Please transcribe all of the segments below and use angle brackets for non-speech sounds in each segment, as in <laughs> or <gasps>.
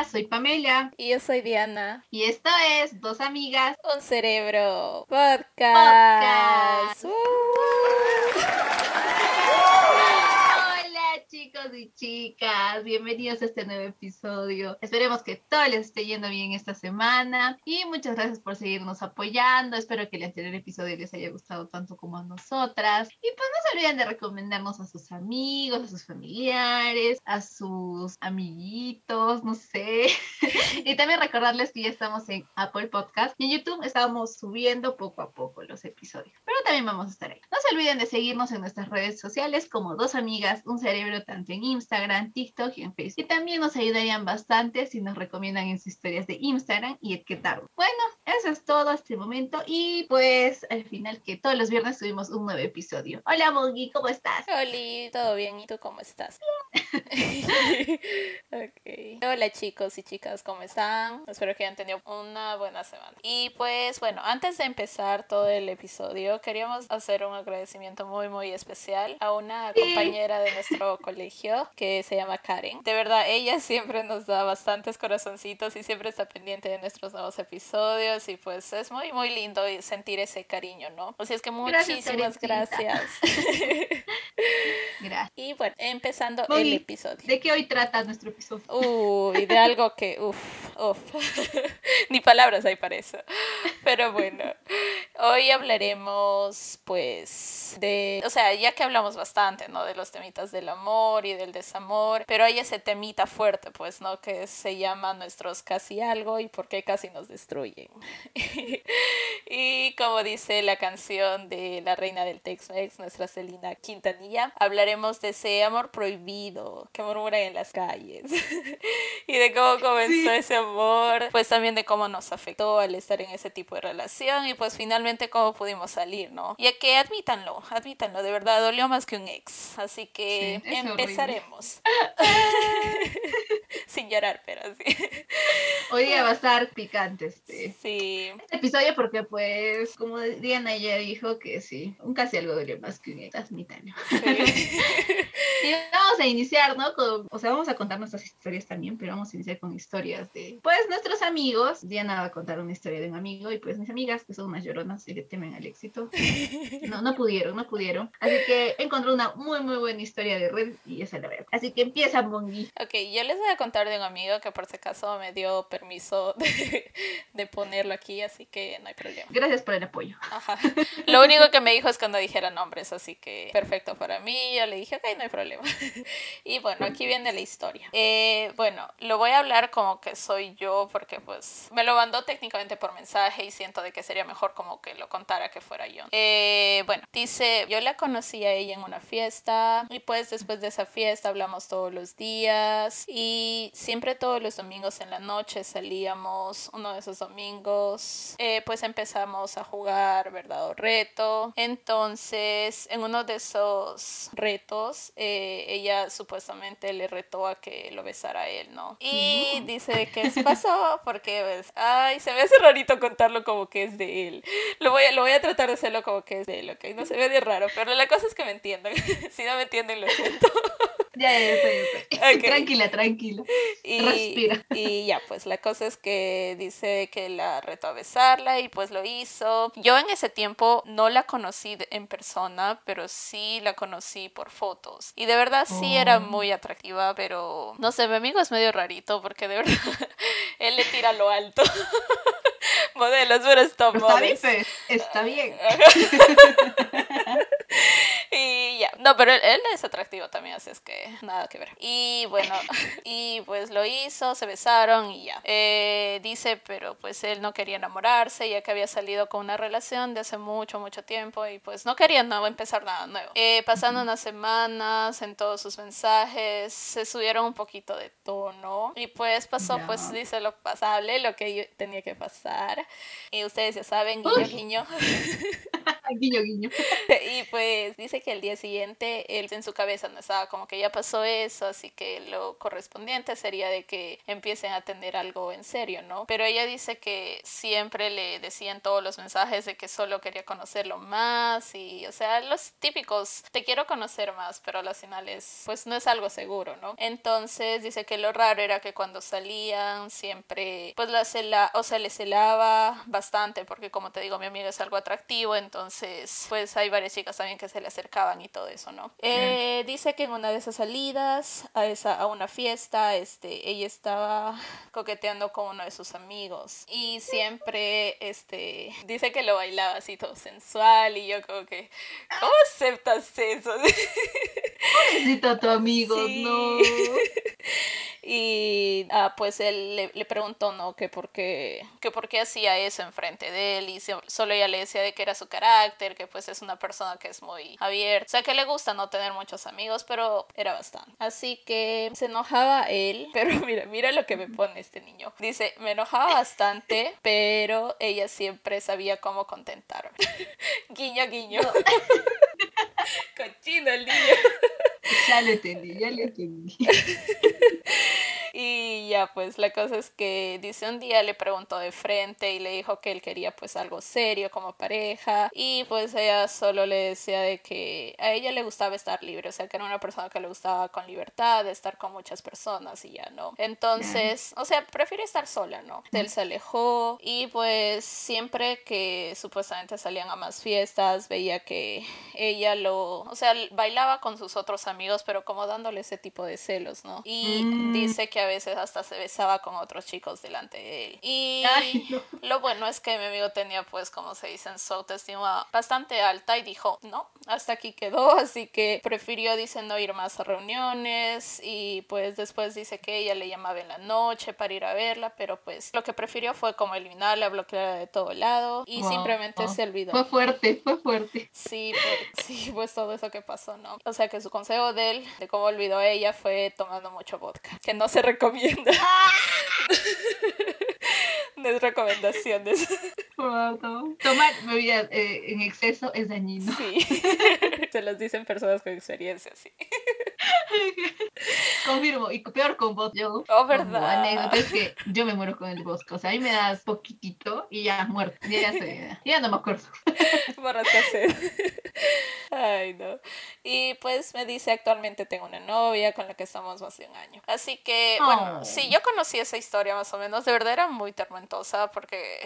Hola, soy Pamela. Y yo soy Diana. Y esto es Dos Amigas. Un Cerebro Podcast. Uh. Chicos y chicas, bienvenidos a este nuevo episodio. Esperemos que todo les esté yendo bien esta semana y muchas gracias por seguirnos apoyando. Espero que el anterior episodio les haya gustado tanto como a nosotras. Y pues no se olviden de recomendarnos a sus amigos, a sus familiares, a sus amiguitos, no sé. <laughs> y también recordarles que ya estamos en Apple Podcast y en YouTube estamos subiendo poco a poco los episodios. Pero también vamos a estar ahí. No se olviden de seguirnos en nuestras redes sociales como Dos Amigas, Un Cerebro, tanto en Instagram, TikTok y en Facebook. Y también nos ayudarían bastante si nos recomiendan en sus historias de Instagram y etiquetarnos. Bueno, eso es todo hasta el momento y pues al final que todos los viernes subimos un nuevo episodio. Hola Mogi, ¿cómo estás? Hola, ¿todo bien? ¿Y tú cómo estás? <laughs> okay. Hola chicos y chicas, ¿cómo están? Espero que hayan tenido una buena semana. Y pues bueno, antes de empezar todo el episodio, queríamos hacer un agradecimiento muy muy especial a una compañera de nuestro colegio que se llama Karen. De verdad, ella siempre nos da bastantes corazoncitos y siempre está pendiente de nuestros nuevos episodios y pues es muy muy lindo sentir ese cariño, ¿no? Así es que muchísimas gracias. <laughs> <laughs> gracias. Y bueno, empezando el episodio. ¿De qué hoy trata nuestro episodio? Uy, de algo que, uff, uff. <laughs> Ni palabras hay para eso. Pero bueno, hoy hablaremos pues de, o sea, ya que hablamos bastante, ¿no? De los temitas del amor y del desamor, pero hay ese temita fuerte, pues, ¿no? Que se llama nuestros casi algo y por qué casi nos destruyen. <laughs> y como dice la canción de la reina del Tex-Mex, nuestra Celina Quintanilla, hablaremos de ese amor prohibido que murmuran en las calles <laughs> y de cómo comenzó ese amor, pues también de cómo nos afectó al estar en ese tipo de relación y pues finalmente cómo pudimos salir, ¿no? Ya que admítanlo, admítanlo, de verdad dolió más que un ex, así que empezaremos. <laughs> Sin llorar, pero sí. Hoy día va a estar picante este, sí. este episodio porque pues como Diana ya dijo que sí, un casi algo dolió más que un admítanlo. Sí. <laughs> y vamos a iniciar, ¿no? Con, o sea, vamos a contar nuestras historias también, pero vamos a iniciar con historias de, pues, nuestros amigos. Diana va a contar una historia de un amigo y pues mis amigas, que son unas lloronas y que temen al éxito, <laughs> no, no pudieron, no pudieron. Así que encontré una muy, muy buena historia de red y esa la veo. Así que empieza, Mongi. Ok, yo les voy a contar de un amigo que por si acaso me dio permiso de, de ponerlo aquí, así que no hay problema. Gracias por el apoyo. Ajá. Lo único que me dijo es que no dijera nombres, así que perfecto para mí. Yo le dije, ok, no hay problema. y bueno, aquí viene la historia. Eh, bueno, lo voy a hablar como que soy yo porque pues me lo mandó técnicamente por mensaje y siento de que sería mejor como que lo contara que fuera yo. Eh, bueno, dice, yo la conocí a ella en una fiesta y pues después de esa fiesta hablamos todos los días y siempre todos los domingos en la noche salíamos, uno de esos domingos, eh, pues empezamos a jugar verdad o reto. Entonces, en uno de esos retos, eh, ella supuestamente le retó a que lo besara a él, ¿no? Y dice que se pasó <laughs> porque, pues, ay, se me hace rarito contarlo como que es de él. Lo voy a, lo voy a tratar de hacerlo como que es de él, ¿ok? No se ve de raro, pero la cosa es que me entiendan. <laughs> si no me entienden, lo siento. Ya, ya, ya. <laughs> Tranquila, tranquila. Y, Respira. Y ya, pues la cosa es que dice que la retó a besarla y pues lo hizo. Yo en ese tiempo no la conocí en persona, pero sí la conocí por fotos. Y de verdad sí era Oh. muy atractiva, pero no sé, mi amigo es medio rarito porque de <laughs> verdad él le tira lo alto. <laughs> Modelos, pero top Pero está bien, pues, está bien. Y ya, no, pero él, él es atractivo también, así es que nada que ver. Y bueno, <laughs> y pues lo hizo, se besaron y ya. Eh, dice, pero pues él no quería enamorarse, ya que había salido con una relación de hace mucho, mucho tiempo y pues no quería no, empezar nada nuevo. Eh, pasando unas semanas en todos sus mensajes, se subieron un poquito de tono y pues pasó, pues dice lo pasable, lo que yo tenía que pasar. Y ustedes ya saben, guiño, guiño. <laughs> <laughs> guiño, guiño. Y pues dice que el día siguiente él en su cabeza no estaba como que ya pasó eso, así que lo correspondiente sería de que empiecen a tener algo en serio, ¿no? Pero ella dice que siempre le decían todos los mensajes de que solo quería conocerlo más y, o sea, los típicos, te quiero conocer más, pero a las finales, pues no es algo seguro, ¿no? Entonces dice que lo raro era que cuando salían siempre, pues la o sea, le celaba bastante porque como te digo, mi amiga es algo atractivo, entonces, pues hay varias chicas también que se le acercaban y todo eso, ¿no? Eh, dice que en una de esas salidas a, esa, a una fiesta, este, ella estaba coqueteando con uno de sus amigos y siempre, este, dice que lo bailaba así todo sensual y yo como que, ¿cómo aceptas eso? Pobrecito tu amigo, no. <laughs> Y ah, pues él le, preguntó, ¿no? Que por, qué, que por qué hacía eso enfrente de él y solo ella le decía de que era su carácter, que pues es una persona que es muy abierta, o sea que le gusta no tener muchos amigos, pero era bastante. Así que se enojaba él, <laughs> pero mira, mira lo que me pone este niño. Dice, me enojaba bastante, pero ella siempre sabía cómo contentarme. <laughs> guiño, guiño. <laughs> Cochino el niño. Ya le entendí, ya le entendí. Y ya, pues la cosa es que dice un día le preguntó de frente y le dijo que él quería pues algo serio como pareja y pues ella solo le decía de que a ella le gustaba estar libre, o sea que era una persona que le gustaba con libertad, estar con muchas personas y ya no. Entonces, o sea, prefiere estar sola, ¿no? Él se alejó y pues siempre que supuestamente salían a más fiestas veía que ella lo, o sea, bailaba con sus otros amigos pero como dándole ese tipo de celos, ¿no? Y mm. dice que a veces hasta se besaba con otros chicos delante de él. Y lo bueno es que mi amigo tenía pues como se dice en su autoestima bastante alta y dijo, no, hasta aquí quedó, <laughs> así que prefirió, dice, no ir más a reuniones y pues después dice que ella le llamaba en la noche para ir a verla, pero pues lo que prefirió fue como eliminarla, bloquearla de todo lado y simplemente se olvidó. Fue fuerte, fue fuerte. Sí, pues, sí, pues todo eso que pasó, ¿no? O sea que su consejo de él, de cómo olvidó a ella, fue tomando mucho vodka, que no se recomienda. <laughs> Es <laughs> recomendaciones. <laughs> Tomar bebidas eh, en exceso es dañino. Sí. <laughs> Se los dicen personas con experiencia, sí. Confirmo, y peor con vos, yo. Oh, verdad. Anécdota es que yo me muero con el bosque. O sea, a mí me das poquitito y ya muerto. Ya, ya, ya no me acuerdo. hacer. Ay, no. Y pues me dice, actualmente tengo una novia con la que estamos más de un año. Así que, bueno, sí, yo conocí esa historia más o menos. De verdad era muy tormentosa porque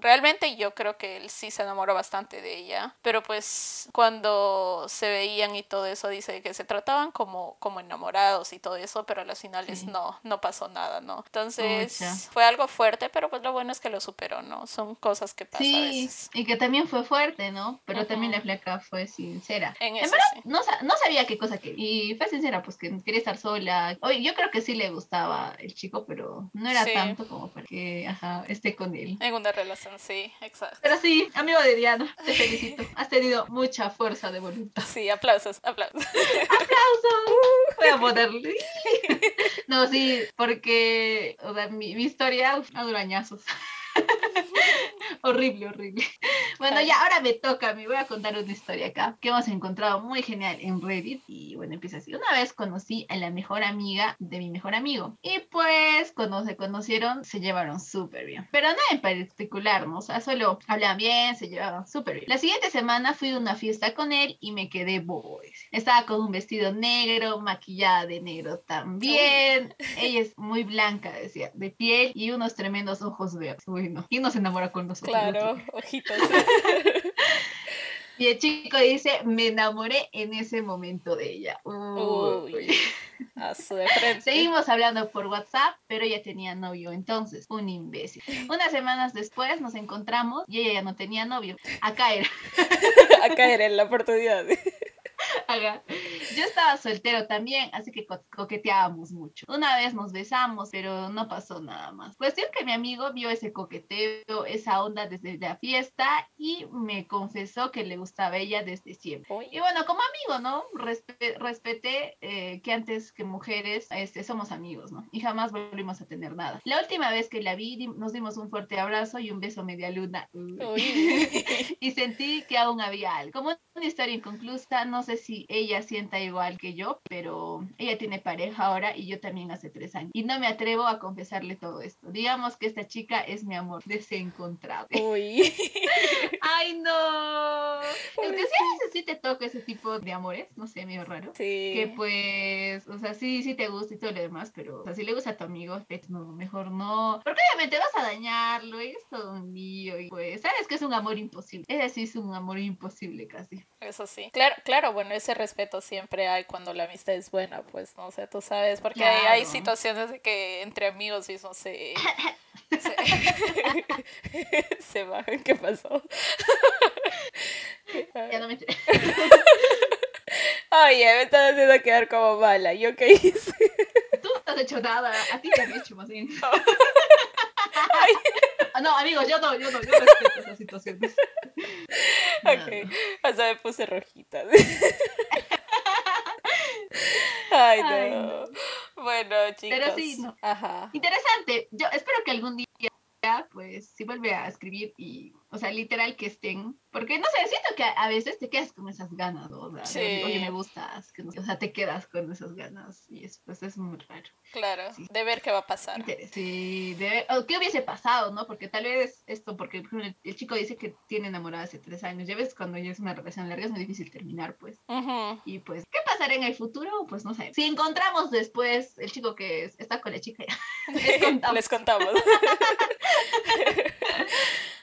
Realmente yo creo que él sí se enamoró bastante de ella, pero pues cuando se veían y todo eso dice que se trataban como, como enamorados y todo eso, pero a las finales no, no pasó nada, ¿no? Entonces fue algo fuerte, pero pues lo bueno es que lo superó, ¿no? Son cosas que pasan. Sí, y que también fue fuerte, ¿no? Pero también la flaca fue sincera. En, verdad, no, no, sabía qué cosa que... Y fue sincera, pues que quería estar sola. Oye, yo creo que sí le gustaba el chico, pero no era tanto como para que, ajá, esté con él. En una relación sí, exacto. Pero sí, amigo de Diana, te felicito. Has tenido mucha fuerza de voluntad. Sí, aplausos, aplausos. ¡Aplausos! Voy a ponerle. No, sí, porque mi, mi historia a durañazos. Horrible, horrible. <laughs> Bueno, ya ahora me toca, me voy a contar una historia acá que hemos encontrado muy genial en Reddit. Y bueno, empieza así. Una vez conocí a la mejor amiga de mi mejor amigo. Y pues cuando se conocieron, se llevaron súper bien. Pero no en particular, ¿no? O sea, solo hablaban bien, se llevaban súper bien. La siguiente semana fui a una fiesta con él y me quedé bobo. Estaba con un vestido negro, maquillada de negro también. Ella es muy blanca, decía, de piel y unos tremendos ojos verdes. Bueno, y nos enamora con nosotros. Claro, ojitos. <laughs> Y el chico dice, me enamoré en ese momento de ella. Uy. A su de frente. Seguimos hablando por WhatsApp, pero ella tenía novio entonces, un imbécil. Unas semanas después nos encontramos y ella ya no tenía novio. Acá era. <laughs> Acá era en la oportunidad. Yo estaba soltero también, así que coqueteábamos mucho. Una vez nos besamos, pero no pasó nada más. Cuestión que mi amigo vio ese coqueteo, esa onda desde la fiesta y me confesó que le gustaba ella desde siempre. Y bueno, como amigo, ¿no? respeté eh, que antes que mujeres este, somos amigos, ¿no? Y jamás volvimos a tener nada. La última vez que la vi, nos dimos un fuerte abrazo y un beso media luna. <laughs> y sentí que aún había algo. Como una historia inconclusa, no sé si ella sienta igual que yo, pero ella tiene pareja ahora y yo también hace tres años. Y no me atrevo a confesarle todo esto. Digamos que esta chica es mi amor desencontrado. <laughs> Uy. Ay, no. Es que sí, a veces sí te toca ese tipo de amores, no sé, medio raro. Sí. Que pues, o sea, sí, sí te gusta y todo lo demás, pero, o sea, si le gusta a tu amigo, pues no, mejor no. Porque obviamente vas a dañarlo y es todo un lío y pues, sabes que es un amor imposible. Ese sí es un amor imposible casi. Eso sí. Claro, claro, bueno, ese respeto siempre hay cuando la amistad es buena, pues, no sé, tú sabes, porque hay, situaciones de que entre amigos mismos se... se, <laughs> se bajan, ¿qué pasó? <laughs> ya no me Oye, me estás haciendo quedar como mala. ¿Yo qué hice? Tú no has hecho nada. A ti te han hecho más bien. <laughs> Ah, no, amigos, yo no, yo no, yo respeto esas situaciones. Ok, o sea, me puse rojita. <laughs> Ay, no. Bueno, chicos. Pero sí, no. Ajá. Interesante. Yo espero que algún día, pues, si vuelve a escribir y o sea, literal que estén. Porque no sé, siento que a veces te quedas con esas ganas, ¿no? O sea, oye, me gustas. Que o sea, te quedas con esas ganas. Y es, pues es muy raro. Claro, de ver qué va a pasar. Sí, de o qué hubiese pasado, ¿no? Porque tal vez esto, porque el, chico dice que tiene enamorada hace tres años. Ya ves, cuando ya es una relación larga es muy difícil terminar, pues. Y pues, ¿qué pasará en el futuro? Pues no sé. Si encontramos después el chico que está con la chica, ya. <laughs> les contamos. les <laughs> contamos.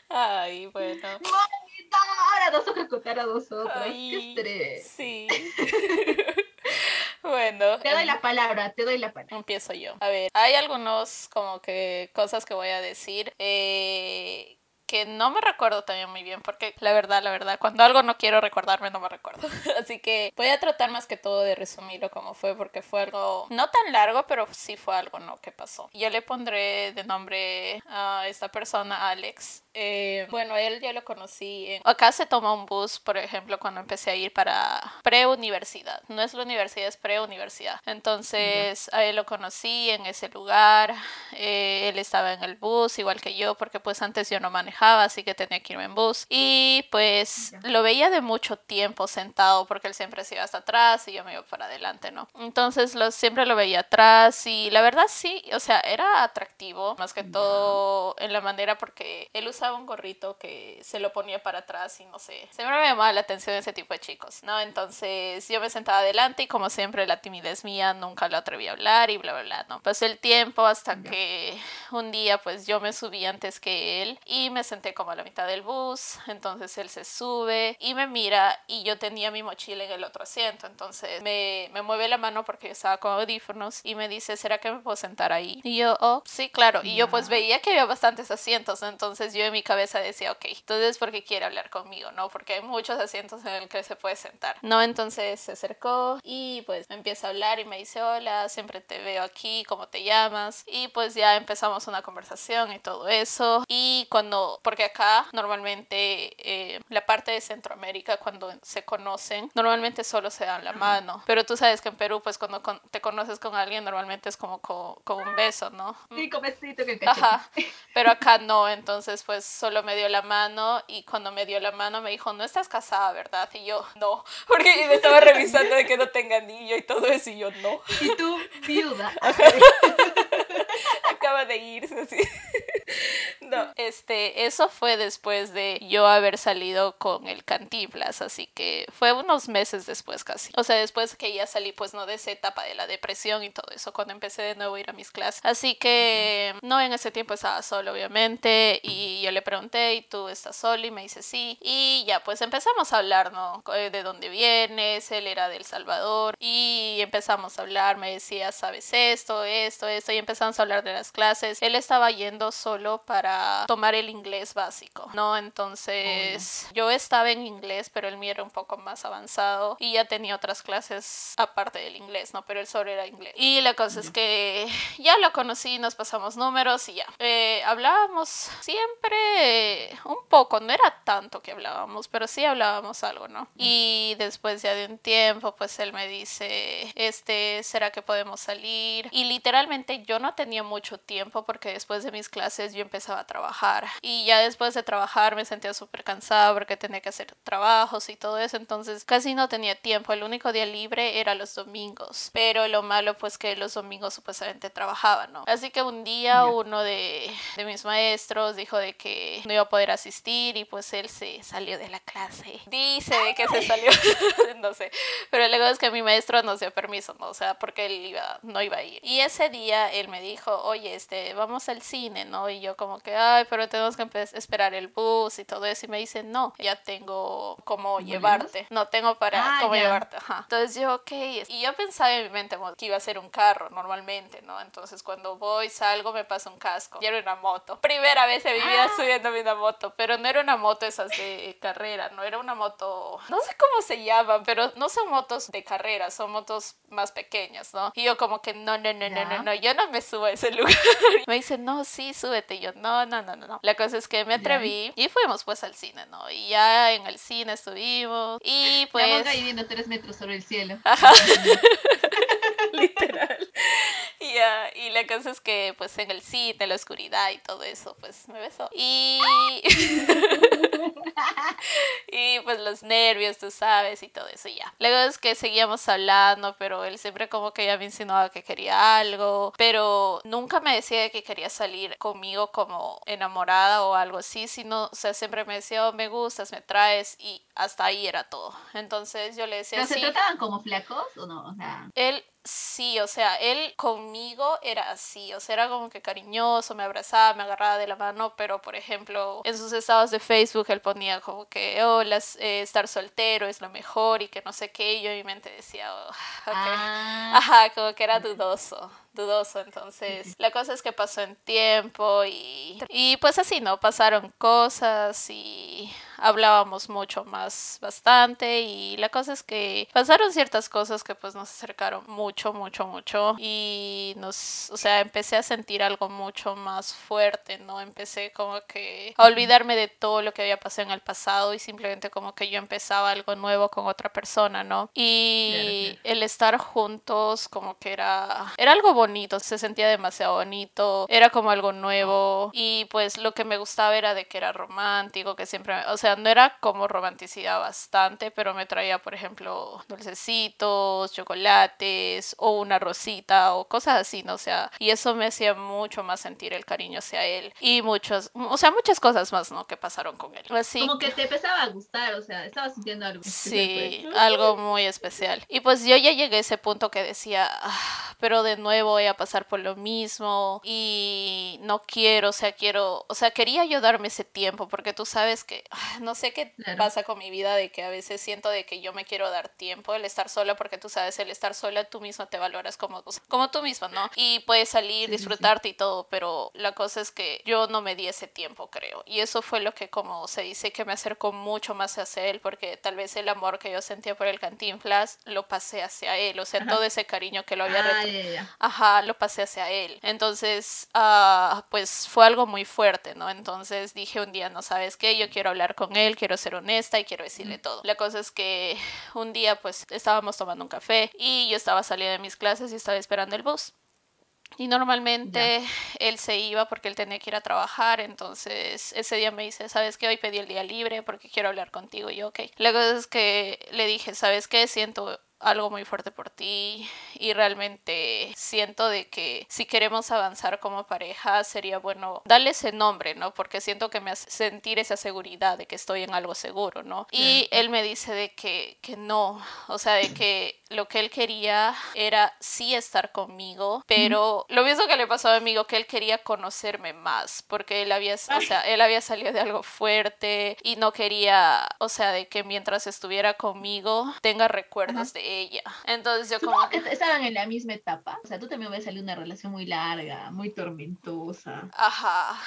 Ay, bueno. ¡Mamita! Ahora nos toca contar a nosotros. ¡Qué estrés! Sí. <laughs> bueno. Te doy la palabra, te doy la palabra. Empiezo yo. A ver, hay algunos como que cosas que voy a decir. Eh, que no me recuerdo también muy bien, porque la verdad, la verdad, cuando algo no quiero recordarme, no me recuerdo. <laughs> Así que voy a tratar más que todo de resumirlo como fue, porque fue algo no tan largo, pero sí fue algo no que pasó. Yo le pondré de nombre a esta persona, Alex. Eh, bueno, él ya lo conocí. En... Acá se toma un bus, por ejemplo, cuando empecé a ir para pre-universidad. No es la universidad, es pre-universidad. Entonces, a él lo conocí en ese lugar. Eh, él estaba en el bus, igual que yo, porque pues antes yo no manejaba así que tenía que irme en bus. Y pues lo veía de mucho tiempo sentado porque él siempre se iba hasta atrás y yo me iba para adelante, ¿no? Entonces lo, siempre lo veía atrás y la verdad sí, o sea, era atractivo, más que todo en la manera porque él usaba un gorrito que se lo ponía para atrás y no sé, siempre me llamaba la atención ese tipo de chicos, ¿no? Entonces yo me sentaba adelante y como siempre la timidez mía nunca lo atreví a hablar y bla, bla, bla, ¿no? Pasó el tiempo hasta que un día pues yo me subí antes que él y me senté como a la mitad del bus, entonces él se sube y me mira y yo tenía mi mochila en el otro asiento, entonces me, me mueve la mano porque yo estaba con audífonos y me dice, ¿será que me puedo sentar ahí? Y yo, oh, sí, claro, y yo pues veía que había bastantes asientos, entonces yo en mi cabeza decía, ok, entonces porque quiere hablar conmigo, ¿no? Porque hay muchos asientos en el que se puede sentar, ¿no? Entonces se acercó y pues me empieza a hablar y me dice, hola, siempre te veo aquí, ¿cómo te llamas? Y pues ya empezamos una conversación y todo eso y cuando porque acá normalmente eh, la parte de Centroamérica cuando se conocen, normalmente solo se dan la mano, pero tú sabes que en Perú pues cuando te conoces con alguien normalmente es como con, un beso, ¿no? Sí, con besito que Ajá, pero acá no, entonces pues solo me dio la mano y cuando me dio la mano me dijo, no estás casada, ¿verdad? Y yo, no, <laughs> porque me estaba revisando de que no tenga anillo y todo eso y yo, no. Y tú, viuda. <laughs> Acaba de irse, así. No, este, eso fue después de yo haber salido con el Cantinflas, así que fue unos meses después casi. O sea, después que ya salí, pues no de esa etapa de la depresión y todo eso, cuando empecé de nuevo a ir a mis clases. Así que no, en ese tiempo estaba solo, obviamente, y yo le pregunté, ¿y tú estás solo? Y me dice sí. Y ya, pues empezamos a hablar, ¿no? Eh, de dónde vienes, él era del Salvador, y empezamos a hablar, me decía, ¿sabes esto, esto, esto? Y empezamos a hablar de las clases. Él estaba yendo solo para tomar el inglés básico, ¿no? Entonces yo estaba en inglés, pero el mío era un poco más avanzado y ya tenía otras clases aparte del inglés, ¿no? Pero el solo era inglés. Y la cosa es que ya lo conocí, nos pasamos números y ya. Eh, hablábamos siempre un poco, no era tanto que hablábamos, pero sí hablábamos algo, ¿no? Y después ya de un tiempo, pues él me dice, este, ¿será que podemos salir? Y literalmente yo no tenía mucho tiempo porque después de mis clases yo empezaba a trabajar. Y ya después de trabajar me sentía súper cansada porque tenía que hacer trabajos y todo eso, entonces casi no tenía tiempo. El único día libre era los domingos, pero lo malo pues que los domingos supuestamente trabajaba, ¿no? Así que un día uno de, de mis maestros dijo de que no iba a poder asistir y pues él se salió de la clase. Dice de que se salió, <laughs> no sé, pero luego es que mi maestro nos dio permiso, ¿no? O sea, porque él iba, no iba a ir. Y ese día él me dijo, oye, este, vamos al cine, ¿no? Y yo como que, ay, pero tenemos que esperar el bus y todo eso. Y me dice, no, ya tengo como llevarte. No tengo para ah, cómo llevarte. Ajá. Entonces yo, ok. Y yo pensaba en mi mente que iba a ser un carro normalmente, ¿no? Entonces cuando voy, salgo, me pasa un casco. Y era una moto. Primera vez en mi vida ah. subiéndome una moto, pero no era una moto esas de carrera, no era una moto, no sé cómo se llama, pero no son motos de carrera, son motos más pequeñas, ¿no? Y yo como que no, no, no, no, no, no, yo no me subo a ese lugar. <laughs> me dice, no, sí, súbete. Y yo, no, no, no, no, no. La cosa es que me atreví y fuimos pues al cine, ¿no? Y ya en el cine estuvimos y pues... Estamos ahí viendo tres metros sobre el cielo. <laughs> <laughs> Literal. <laughs> Y, y la cosa es que pues en el cine, la oscuridad y todo eso, pues me besó. Y... <laughs> y pues los nervios, tú sabes, y todo eso ya. Luego es que seguíamos hablando, pero él siempre como que ya me insinuaba que quería algo, pero nunca me decía que quería salir conmigo como enamorada o algo así, sino, o sea, siempre me decía, oh, me gustas, me traes, y hasta ahí era todo. Entonces yo le decía... ¿Pero se trataban como flacos o no? Él Sí, o sea, él conmigo era así, o sea, era como que cariñoso, me abrazaba, me agarraba de la mano, pero por ejemplo, en sus estados de Facebook él ponía como que, oh, eh, estar soltero es lo mejor y que no sé qué, y yo en mi mente decía, oh, ok, ah. ajá, como que era dudoso, dudoso, entonces la cosa es que pasó en tiempo y, y pues así, ¿no? Pasaron cosas y hablábamos mucho más bastante y la cosa es que pasaron ciertas cosas que pues nos acercaron mucho, mucho, mucho y nos, o sea, empecé a sentir algo mucho más fuerte, ¿no? Empecé como que a olvidarme de todo lo que había pasado en el pasado y simplemente como que yo empezaba algo nuevo con otra persona, ¿no? Y el estar juntos como que era, era algo bonito, se sentía demasiado bonito, era como algo nuevo y pues lo que me gustaba era de que era romántico, que siempre, o sea, no era como romanticidad bastante, pero me traía, por ejemplo, dulcecitos, chocolates o una rosita o cosas así, ¿no? O sea, y eso me hacía mucho más sentir el cariño hacia él y muchos, o sea, muchas cosas más, ¿no? Que pasaron con él. Así como que te empezaba a gustar, o sea, estabas sintiendo algo. Sí, pues. algo muy especial. Y pues yo ya llegué a ese punto que decía, ah, pero de nuevo voy a pasar por lo mismo y no quiero, o sea, quiero, o sea, quería yo darme ese tiempo porque tú sabes que, <sighs> no sé qué pasa con mi vida de que a veces siento de que yo me quiero dar tiempo, el estar sola, porque tú sabes, el estar sola tú misma te valoras como, como tú misma, ¿no? Y puedes salir, disfrutarte y todo, pero la cosa es que yo no me di ese tiempo, creo. Y eso fue lo que como se dice que me acercó mucho más hacia él, porque tal vez el amor que yo sentía por el Cantinflas lo pasé hacia él, o sea, todo ese cariño que lo había ah, Ajá, lo pasé hacia él. Entonces, uh, pues fue algo muy fuerte, ¿no? Entonces dije un día, no sabes qué, yo quiero hablar con él, quiero ser honesta y quiero decirle todo. La cosa es que <laughs> un día pues estábamos tomando un café y yo estaba saliendo de mis clases y estaba esperando el bus. Y normalmente él se iba porque él tenía que ir a trabajar, entonces ese día me dice, ¿sabes qué? Hoy pedí el día libre porque quiero hablar contigo. Y yo, ok. La cosa es que le dije, ¿sabes qué? Siento algo muy fuerte por ti y realmente siento de que si queremos avanzar como pareja sería bueno darle ese nombre, ¿no? Porque siento que me hace sentir esa seguridad de que estoy en algo seguro, ¿no? Y él me dice de que, que no, o sea, de que lo que él quería era sí estar conmigo, pero lo mismo que le pasó a mi amigo, que él quería conocerme más, porque él había, o sea, él había salido de algo fuerte y no quería, o sea, de que mientras estuviera conmigo tenga recuerdos de ella. Entonces yo como... que estaban en la misma etapa. O sea, tú también ves salir una relación muy larga, muy tormentosa. Ajá.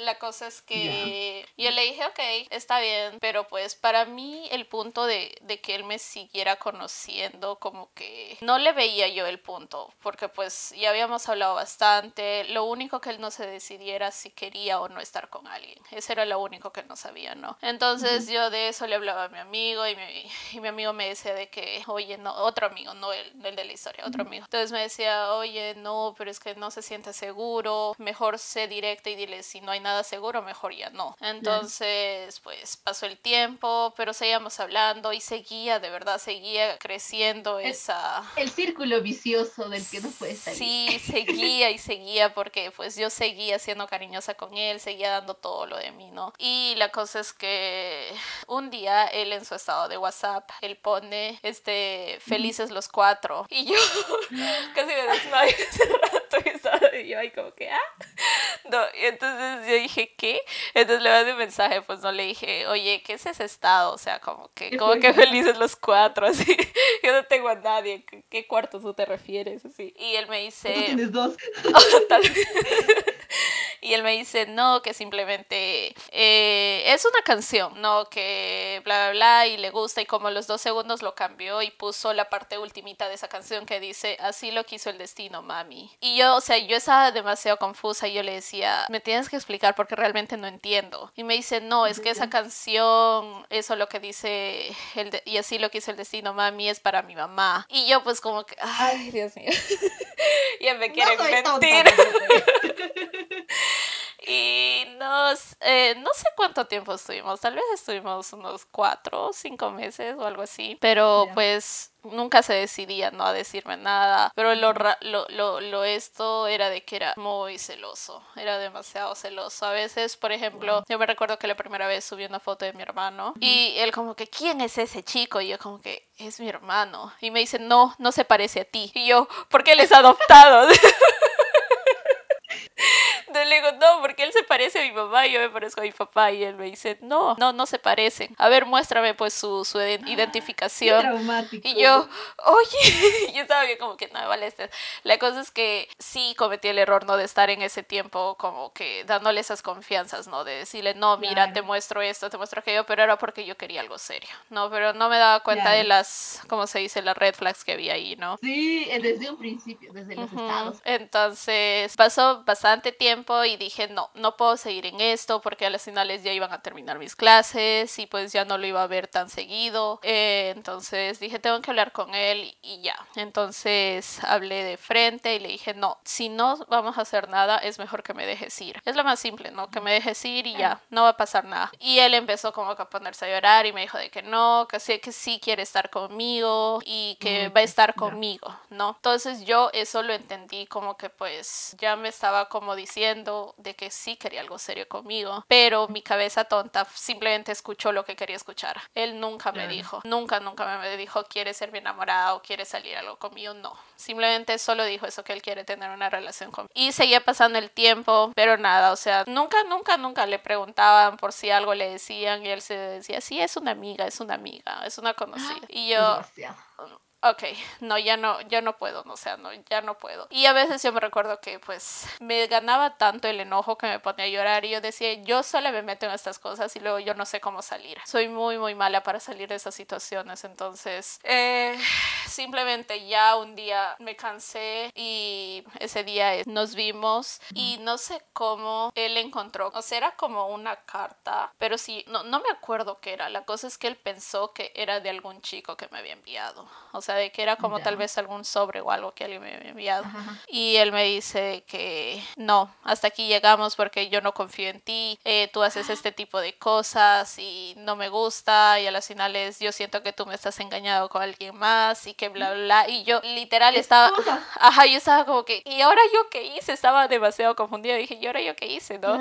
La cosa es que yo le dije, ok, está bien, pero pues para mí el punto de, de que él me siguiera conociendo, como que no le veía yo el punto, porque pues ya habíamos hablado bastante, lo único que él no se decidiera si quería o no estar con alguien, ese era lo único que no sabía, ¿no? Entonces yo de eso le hablaba a mi amigo y mi, y mi amigo me decía de que, oye, no, otro amigo, no el, el de la historia, otro amigo. Entonces me decía, oye, no, pero es que no se siente seguro, mejor sé directa y dile si no hay nada seguro, mejor ya no. Entonces, pues pasó el tiempo, pero seguíamos hablando y seguía, de verdad, seguía creciendo esa... El círculo vicioso del que no puede salir. Sí, seguía y seguía porque pues yo seguía siendo cariñosa con él, seguía dando todo lo de mí, ¿no? Y la cosa es que un día él en su estado de WhatsApp, él pone, este, felices los cuatro. Y yo <laughs> casi me desmayé <laughs> <laughs> rato y yo ahí como que, ah, <laughs> no, y entonces yo dije, ¿qué? Entonces le mandé un mensaje, pues no le dije, oye, ¿qué es ese estado? O sea, como que, como que felices los cuatro, <laughs> así, yo no tengo a nadie, ¿qué cuarto tú te refieres? Así, y él me dice... Tú tienes dos. <laughs> y él me dice, no, que simplemente eh, es una canción, no, que bla, bla, bla, y le gusta, y como a los dos segundos lo cambió y puso la parte ultimita de esa canción que dice, así lo quiso el destino, mami. Y yo, o sea, yo estaba demasiado confusa y yo le decía, me tienes que explicar porque realmente no entiendo. Y me dice, no, es que esa canción, eso lo que dice, el y así lo quiso el destino, mami, es para mi mamá. Y yo pues como que, ay, Dios mío, <laughs> ya me quieren mentir. <laughs> <laughs> Y nos, eh, no sé cuánto tiempo estuvimos, tal vez estuvimos unos cuatro o cinco meses o algo así, pero pues nunca se decidía no a decirme nada, pero lo, lo, lo, lo, esto era de que era muy celoso, era demasiado celoso. A veces, por ejemplo, yo me recuerdo que la primera vez subí una foto de mi hermano y él como que, ¿quién es ese chico? Y yo como que, es mi hermano. Y me dice, no, no se parece a ti. Y yo, ¿por qué él es adoptado? <laughs> Entonces le digo, no, porque él se parece a mi mamá y yo me parezco a mi papá. Y él me dice, no, no, no se parecen. A ver, muéstrame pues su, su identificación. y yo, oye, <laughs> yo estaba bien como que no me vale este. La cosa es que sí cometí el error, ¿no? De estar en ese tiempo como que dándole esas confianzas, ¿no? De decirle, no, mira, te muestro esto, te muestro aquello, pero era porque yo quería algo serio, ¿no? Pero no me daba cuenta de las, ¿cómo se dice? Las red flags que había ahí, ¿no? Sí, desde un principio, desde los estados. Entonces, pasó bastante tiempo y dije, no, no puedo seguir en esto porque a las finales ya iban a terminar mis clases y pues ya no lo iba a ver tan seguido. Eh, entonces dije, tengo que hablar con él y ya. Entonces hablé de frente y le dije, no, si no vamos a hacer nada, es mejor que me dejes ir. Es lo más simple, ¿no? Que me dejes ir y ya, no va a pasar nada. Y él empezó como que a ponerse a llorar y me dijo de que no, que sí, que sí quiere estar conmigo y que va a estar conmigo, ¿no? Entonces yo eso lo entendí como que pues ya me estaba como diciendo de que sí quería algo serio conmigo, pero mi cabeza tonta simplemente escuchó lo que quería escuchar. Él nunca me dijo, nunca, nunca me dijo, quiere ser mi enamorado, quiere salir algo conmigo, no. Simplemente solo dijo eso, que él quiere tener una relación conmigo. Y seguía pasando el tiempo, pero nada, o sea, nunca, nunca, nunca le preguntaban por si algo le decían y él se decía, sí, es una amiga, es una amiga, es una conocida. <gasps> Y yo ok, no, ya no, ya no puedo, no, o sea, no, ya no puedo. Y a veces yo me recuerdo que pues me ganaba tanto el enojo que me ponía a llorar y yo decía, yo solo me meto en estas cosas y luego yo no sé cómo salir. Soy muy, muy mala para salir de esas situaciones, entonces eh, simplemente ya un día me cansé y ese día nos vimos y no sé cómo él encontró, o sea, era como una carta, pero sí, no, no me acuerdo qué era. La cosa es que él pensó que era de algún chico que me había enviado, o sea, de que era como tal vez algún sobre o algo que alguien me había enviado. Y él me dice que no, hasta aquí llegamos porque yo no confío en ti, eh, tú haces este tipo de cosas y no me gusta y a las finales yo siento que tú me estás engañado con alguien más y que bla, bla, bla. Y yo literal estaba, <laughs> ajá, yo estaba como que, ¿y ahora yo qué hice? Estaba demasiado confundida. Dije, ¿y ahora yo qué hice? ¿no?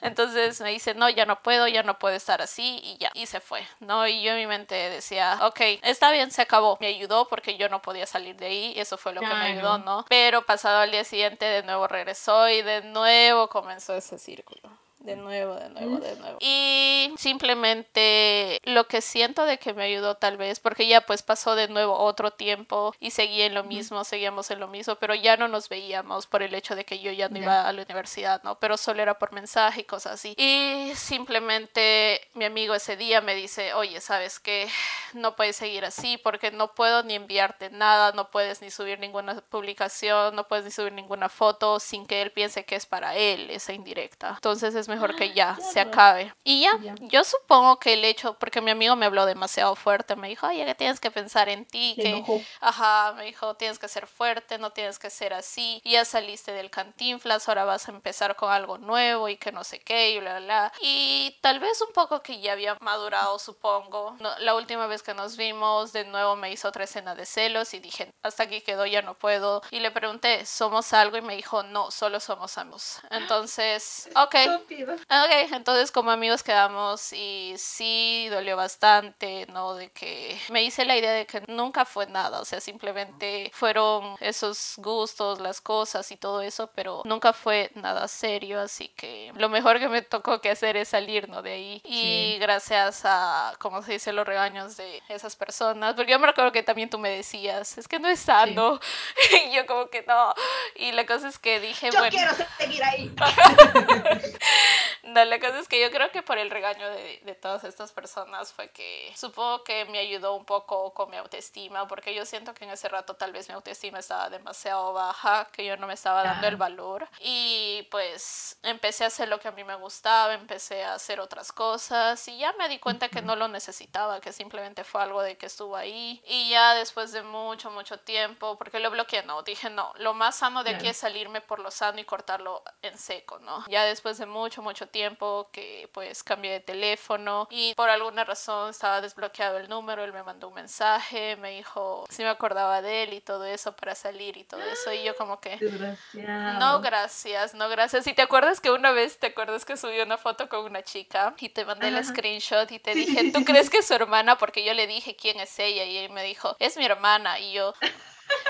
Entonces me dice, no, ya no puedo, ya no puedo estar así y ya. Y se fue, ¿no? Y yo en mi mente decía, ok, está bien, se acabó. Me ayudó porque yo no podía salir de ahí, eso fue lo que me ayudó, ¿no? Pero pasado al día siguiente de nuevo regresó y de nuevo comenzó ese círculo De nuevo, de nuevo, de nuevo. Y simplemente lo que siento de que me ayudó tal vez, porque ya pues pasó de nuevo otro tiempo y seguía en lo mismo, seguíamos en lo mismo, pero ya no nos veíamos por el hecho de que yo ya no iba a la universidad, ¿no? Pero solo era por mensaje y cosas así. Y simplemente mi amigo ese día me dice, oye, ¿sabes qué? No puedes seguir así porque no puedo ni enviarte nada, no puedes ni subir ninguna publicación, no puedes ni subir ninguna foto sin que él piense que es para él esa indirecta. Entonces es mejor que ya se acabe. Y ya, yo supongo que el hecho, porque mi amigo me habló demasiado fuerte, me dijo, oye, que tienes que pensar en ti, que, ajá, me dijo, tienes que ser fuerte, no tienes que ser así, ya saliste del cantinflas, ahora vas a empezar con algo nuevo y que no sé qué, y bla, bla, bla. Y tal vez un poco que ya había madurado, supongo. la última vez que nos vimos, de nuevo me hizo otra escena de celos y dije, hasta aquí quedó, ya no puedo. Y le pregunté, ¿somos algo? Y me dijo, no, solo somos amigos. Entonces, ok. Ok, entonces como amigos quedamos y sí dolió bastante, ¿no? De que me hice la idea de que nunca fue nada, o sea, simplemente fueron esos gustos, las cosas y todo eso, pero nunca fue nada serio, así que lo mejor que me tocó que hacer es salir, ¿no? De ahí. Y gracias a, como se dice, los regaños de esas personas, porque yo me recuerdo que también tú me decías, es que no es sano, <laughs> y yo como que no, y la cosa es que dije, yo bueno... quiero seguir ahí. <laughs> <laughs> no, la cosa es que yo creo que por el regaño de, de todas estas personas fue que supongo que me ayudó un poco con mi autoestima, porque yo siento que en ese rato tal vez mi autoestima estaba demasiado baja, que yo no me estaba dando el valor. Y pues empecé a hacer lo que a mí me gustaba, empecé a hacer otras cosas y ya me di cuenta que no lo necesitaba, que simplemente fue algo de que estuvo ahí. Y ya después de mucho, mucho tiempo, porque lo bloqueé, no, dije no, lo más sano de aquí es salirme por lo sano y cortarlo en seco, ¿no? Ya después de mucho, mucho tiempo que pues cambié de teléfono y por alguna razón estaba desbloqueado el número, él me mandó un mensaje, me dijo si me acordaba de él y todo eso para salir y todo eso y yo como que no gracias, no gracias. Y te acuerdas que una vez te acuerdas que subí una foto con una chica y te mandé el screenshot y te dije, "¿Tú crees que es su hermana?" porque yo le dije quién es ella y él me dijo, "Es mi hermana." Y yo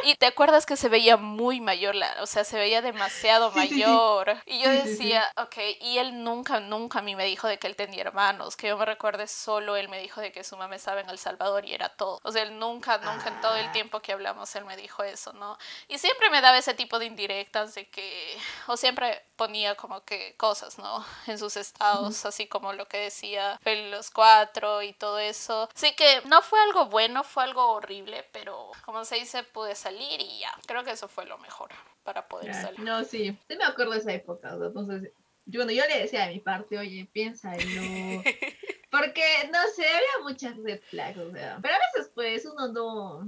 y te acuerdas que se veía muy mayor, la, o sea, se veía demasiado mayor. Y yo decía, ok, y él nunca, nunca a mí me dijo de que él tenía hermanos, que yo me recuerde solo él me dijo de que su mamá estaba en El Salvador y era todo. O sea, él nunca, nunca en todo el ah. tiempo que hablamos, él me dijo eso, ¿no? Y siempre me daba ese tipo de indirectas de que, o siempre ponía como que cosas, ¿no? En sus estados, así como lo que decía los cuatro y todo eso. Así que no fue algo bueno, fue algo horrible, pero como se dice, pude salir y ya. Creo que eso fue lo mejor para poder salir. No, sí, sí me acuerdo de esa época. Entonces, yo, bueno, yo le decía a mi parte, oye, piénsalo. <laughs> Porque, no sé, había muchas red flags, o sea. Pero a veces, pues, uno no.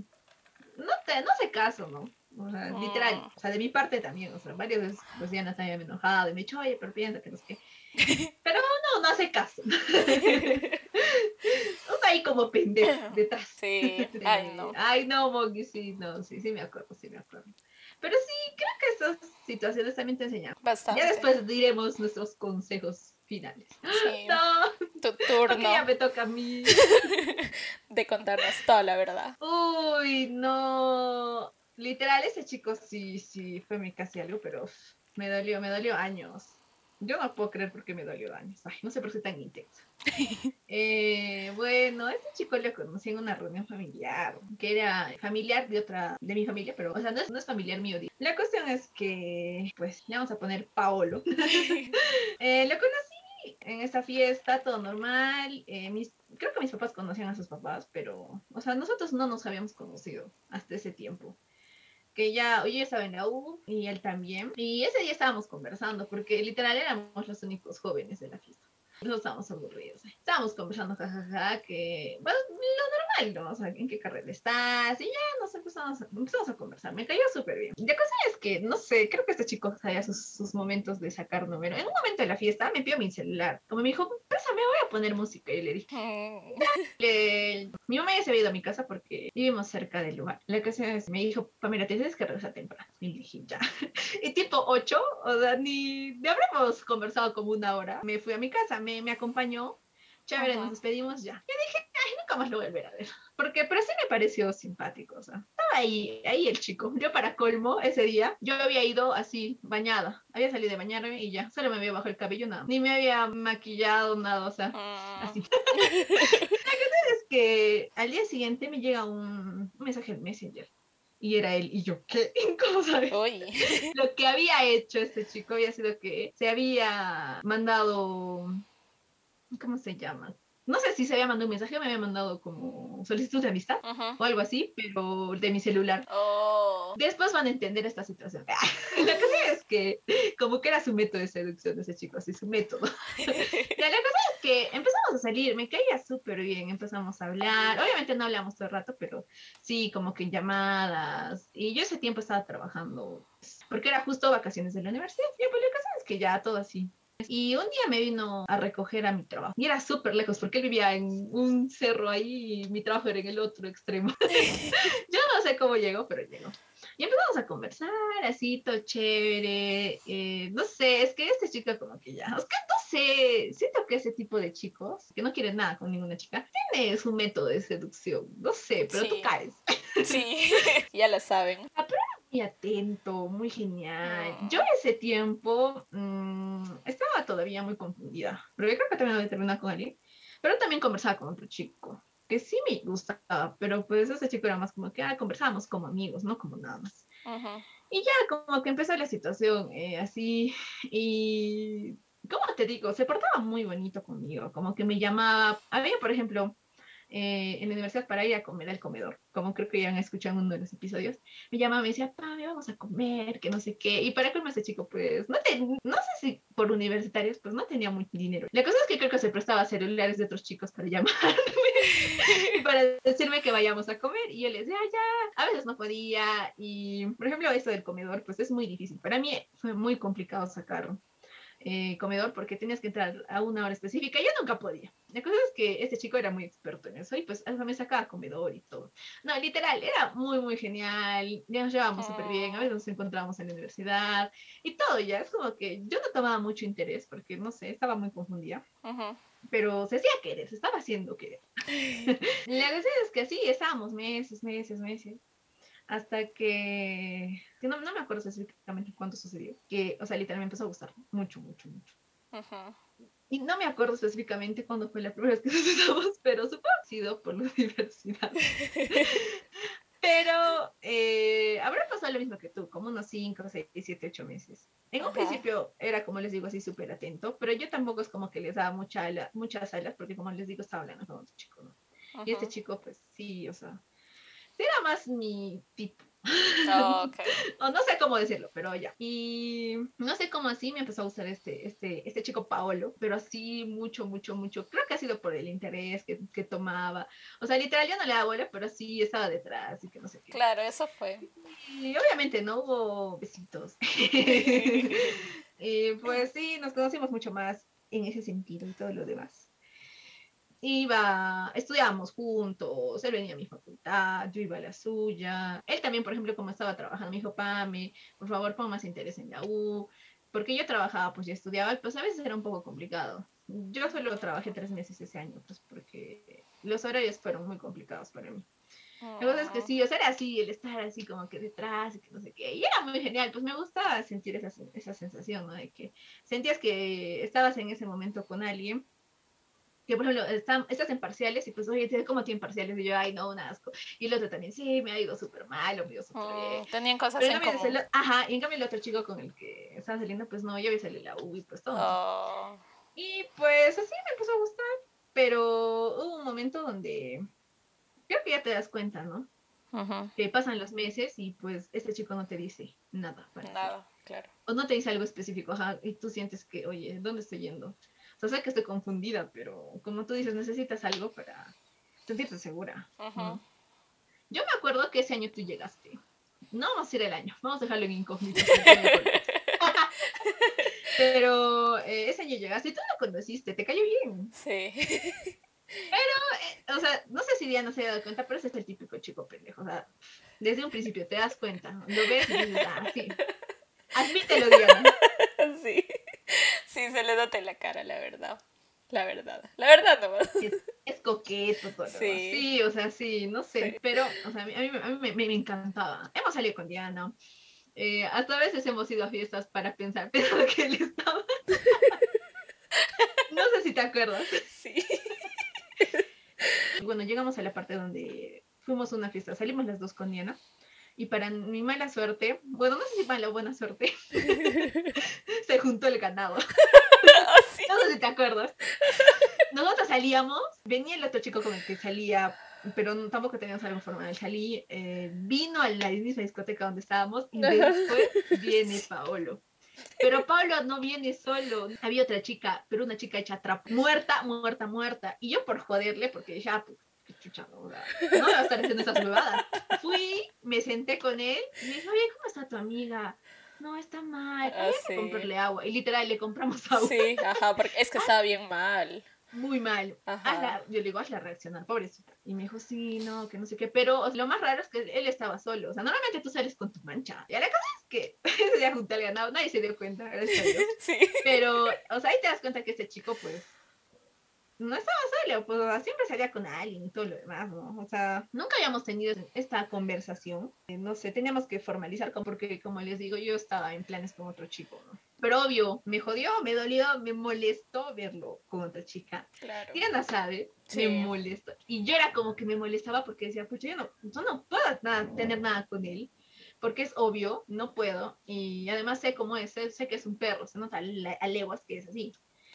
No, te, no hace caso, ¿no? O sea, literal. Mm. O sea, de mi parte también. O sea, varias veces, pues, ya no estaba enojado y me echó, oye, pero piensa que no sé qué. <laughs> Pero no, no hace caso. <laughs> Uno ahí como pendejo <laughs> detrás. Sí, ay no. Ay no, Mogi, sí, no, sí, sí me acuerdo, sí me acuerdo. Pero sí, creo que estas situaciones también te enseñan. Bastante. Ya después diremos nuestros consejos finales. Sí. <gasps> No. Tu turno. ya me toca a mí. De contarnos toda la verdad. Uy, no. Literal, ese chico sí, sí, fue mi casi algo, pero me dolió, me dolió años. Yo no puedo creer porque me dolió. Ay, no sé por qué tan intenso. <laughs> Eh, bueno, este chico lo conocí en una reunión familiar, que era familiar de otra, de mi familia, pero, o sea, no es, no es familiar mío. La cuestión es que, pues, le vamos a poner Paolo. <laughs> <laughs> eh, lo conocí en esta fiesta, todo normal. Eh, mis, creo que mis papás conocían a sus papás, pero, o sea, nosotros no nos habíamos conocido hasta ese tiempo que ya, yo estaba en la U y él también. Y ese día estábamos conversando porque literal éramos los únicos jóvenes de la fiesta. No estábamos aburridos. Estábamos conversando, jajaja, que, bueno, lo normal, ¿no? O sea, ¿en qué carrera estás? Y ya nos empezamos, empezamos a conversar. Me cayó súper bien. La cosa es que, no sé, creo que este chico sabía sus, sus, momentos de sacar número. En un momento de la fiesta me pidió mi celular. Como me dijo, pésame, voy a poner música. Y le dije, <laughs> le... mi mamá ya se había ido a mi casa porque vivimos cerca del lugar. La cosa es, me dijo, Pamela, tienes que regresar temprano. Y le dije, ya. <laughs> y tipo 8, o sea, ni, ni habremos conversado como una hora. Me fui a mi casa, me, me acompañó. Chévere, nos despedimos ya. Y dije, ay, nunca más lo volveré a ver. Porque, pero sí me pareció simpático, o sea, estaba ahí, ahí el chico. Yo para colmo, ese día, yo había ido así, bañada. Había salido de bañarme y ya, solo me había bajado el cabello, nada. Ni me había maquillado, nada, o sea, Mm, así. <laughs> La cosa es que al día siguiente me llega un, mensaje en Messenger. Y era él, y yo, ¿qué? <laughs> ¿Cómo sabes? Lo que había hecho este chico había sido que se había mandado, ¿cómo se llama? No sé si se había mandado un mensaje me había mandado como solicitud de amistad o algo así, pero de mi celular. Oh. Después van a entender esta situación. <laughs> La cosa es que, como que era su método de seducción de ese chico, así su método. <laughs> Ya, la cosa es que empezamos a salir, me caía súper bien, empezamos a hablar. Obviamente no hablamos todo el rato, pero sí, como que en llamadas. Y yo ese tiempo estaba trabajando, porque era justo vacaciones de la universidad. Y pues la cosa es que ya todo así. Y un día me vino a recoger a mi trabajo. Y era súper lejos, porque él vivía en un cerro ahí y mi trabajo era en el otro extremo. <laughs> Yo no sé cómo llegó, pero llegó. Y empezamos a conversar, así, todo chévere. eh, no sé, es que este chico como que ya, es que no sé, siento que ese tipo de chicos, que no quieren nada con ninguna chica, tiene su método de seducción. No sé, pero tú caes. <laughs> Sí, <laughs> ya lo saben. Muy atento, muy genial. Mm. Yo ese tiempo mm, estaba todavía muy confundida, pero yo creo que también había terminado con alguien, pero también conversaba con otro chico, que sí me gustaba, pero pues ese chico era más como que ah, conversábamos como amigos, no como nada más. Ujú. Y ya como que empezó la situación eh, así y, ¿cómo te digo? Se portaba muy bonito conmigo, como que me llamaba, había por ejemplo eh, en la universidad para ir a comer al comedor, como creo que ya han escuchado en uno de los episodios, me llamaba, me decía, Pame, vamos a comer, que no sé qué, y para colmo ese chico pues, no, te- no sé si por universitarios, pues no tenía mucho dinero. La cosa es que creo que se prestaba celulares de otros chicos para <laughs> llamarme y <laughs> para decirme que vayamos a comer. Y yo les decía, "Ah, ya, a veces no podía. Y por ejemplo esto del comedor pues es muy difícil. Para mí fue muy complicado sacar eh, comedor porque tenías que entrar a una hora específica. Yo nunca podía. La cosa es que este chico era muy experto en eso y pues hasta me sacaba comedor y todo. No, literal, era muy, muy genial. Ya nos llevábamos súper bien. A veces nos encontrábamos en la universidad y todo ya. Es como que yo no tomaba mucho interés porque, no sé, estaba muy confundida pero se hacía querer, se estaba haciendo querer. <laughs> La cosa es que así estábamos meses, meses, meses, hasta que, que no, no me acuerdo específicamente cuándo sucedió, que, o sea, literalmente me empezó a gustar mucho, mucho, mucho. Y no me acuerdo específicamente cuándo fue la primera vez que <laughs> nos besamos, pero supongo que ha sido por la <laughs> universidad. <laughs> Pero eh, habrá pasado lo mismo que tú, como unos 5, 6, 7, 8 meses. En un principio era, como les digo, así súper atento, pero yo tampoco es como que les daba mucha ala- muchas alas, porque como les digo, estaba hablando con otro chico, ¿no? Y este chico, pues sí, o sea, era más mi tipo. Oh, <laughs> o no sé cómo decirlo, pero ya. Y no sé cómo así me empezó a gustar este, este, este chico Paolo, pero así mucho, mucho, mucho. Creo que ha sido por el interés que, que tomaba. O sea, literal, yo no le daba bola, pero sí estaba detrás y que no sé qué. Claro, eso fue. Y obviamente no hubo besitos. <laughs> y pues sí, nos conocimos mucho más en ese sentido y todo lo demás. Iba, estudiábamos juntos, él venía a mi facultad, yo iba a la suya. Él también, por ejemplo, como estaba trabajando, me dijo, Pame, por favor, pon más interés en la U. Porque yo trabajaba, pues ya estudiaba, pues a veces era un poco complicado. Yo solo trabajé tres meses ese año, pues porque los horarios fueron muy complicados para mí. La cosa es que sí, o sea, era así, el estar así como que detrás y que no sé qué. Y era muy genial, pues me gustaba sentir esa, esa sensación, ¿no? De que sentías que estabas en ese momento con alguien. Que, por ejemplo, están- estás en parciales y pues, oye, ¿tienes- ¿cómo tienen parciales? Y yo, ay, no, un asco. Y el otro también, sí, me ha ido súper mal, o me ha ido súper bien. Mm, Tenían cosas Pero en común. el- ajá, y en cambio el otro chico con el que estaba saliendo, pues no, yo había salido la U y pues todo. Oh, Y pues así me empezó a gustar, pero hubo un momento donde creo que ya te das cuenta, ¿no? ujú. que pasan los meses y pues este chico no te dice nada. para. Nada, claro. O no te dice algo específico, ajá, y tú sientes que, oye, ¿dónde estoy yendo? O sea, sé que estoy confundida, pero como tú dices, necesitas algo para sentirte segura. Yo me acuerdo que ese año tú llegaste. No vamos a ir el año, vamos a dejarlo en incógnito. <laughs> Pero eh, ese año llegaste y tú lo conociste, te cayó bien. Sí. Eh, o sea, no sé si Diana se ha dado cuenta, pero ese es el típico chico pendejo. O sea, desde un principio te das cuenta, lo ves y dices, ah, sí. Admítelo, Diana. Sí. Se le nota en la cara, la verdad. La verdad, la verdad no. Es, es coqueto todo. Sí. sí, o sea, sí, no sé. Pero, o sea, a mí, a mí, a mí me, me, encantaba. Hemos salido con Diana. Eh, hasta a veces hemos ido a fiestas para pensar, <laughs> pero que él estaba. no sé si te acuerdas. Sí. bueno, llegamos a la parte donde fuimos a una fiesta. Salimos las dos con Diana. Y para mi mala suerte, bueno, no sé si para la buena suerte, <laughs> se juntó el ganado. <laughs> No sé si te acuerdas. Nosotros salíamos, venía el otro chico con el que salía, pero tampoco teníamos algo formal. Salí, eh, vino a la misma discoteca donde estábamos y después <laughs> viene Paolo. Pero Paolo no viene solo. Había otra chica, pero una chica hecha trapo. Muerta, muerta, muerta. Y yo por joderle, porque ya, pues, chucha, no, no voy a estar haciendo esas huevadas. Fui, me senté con él y me dijo, oye, ¿cómo está tu amiga? No, está mal, ah, hay que comprarle agua. Y literal, le compramos agua. Sí, ajá, porque es que <laughs> estaba bien mal. Muy mal. Ajá. yo le digo, hazla reaccionar, pobrecita. Y me dijo, sí, no, que no sé qué. Pero lo más raro es que él estaba solo. O sea, normalmente tú sales con tu mancha. Y la cosa es que <laughs> ese día junté al ganado, nadie se dio cuenta, gracias a Dios. <laughs> Sí. Pero, o sea, ahí te das cuenta que este chico, pues, no estaba solo, pues siempre salía con alguien y todo lo demás, ¿no? O sea, nunca habíamos tenido esta conversación, eh, no sé, teníamos que formalizar, porque como les digo, yo estaba en planes con otro chico, ¿no? Pero obvio, me jodió, me dolió, me molestó verlo con otra chica. Claro. Diana sabe, me molestó. Y yo era como que me molestaba porque decía, pues yo no, yo no puedo nada, tener nada con él porque es obvio, no puedo, y además sé cómo es, sé, que es un perro, se nota a leguas que es así.